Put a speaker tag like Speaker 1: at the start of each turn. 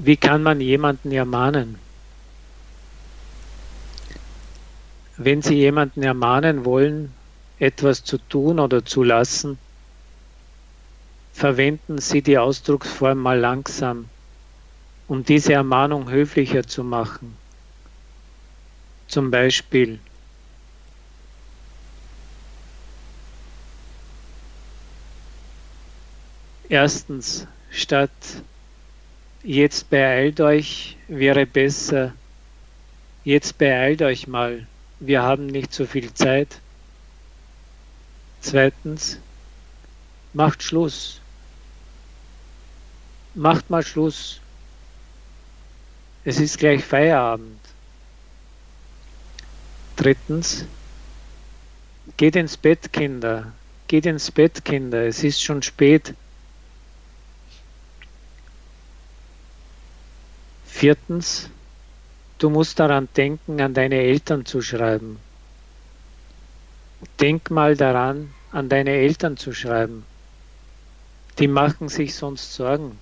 Speaker 1: Wie kann man jemanden ermahnen? Wenn Sie jemanden ermahnen wollen, etwas zu tun oder zu lassen, verwenden Sie die Ausdrucksform mal langsam, um diese Ermahnung höflicher zu machen. Zum Beispiel, erstens, statt jetzt beeilt euch wäre besser, jetzt beeilt euch mal, wir haben nicht so viel Zeit. Zweitens, macht Schluss. Macht mal Schluss. Es ist gleich Feierabend. Drittens, geht ins Bett, Kinder. Geht ins Bett, Kinder. Es ist schon spät. Viertens, du musst daran denken, an deine Eltern zu schreiben. Denk mal daran, an deine Eltern zu schreiben. Die machen sich sonst Sorgen.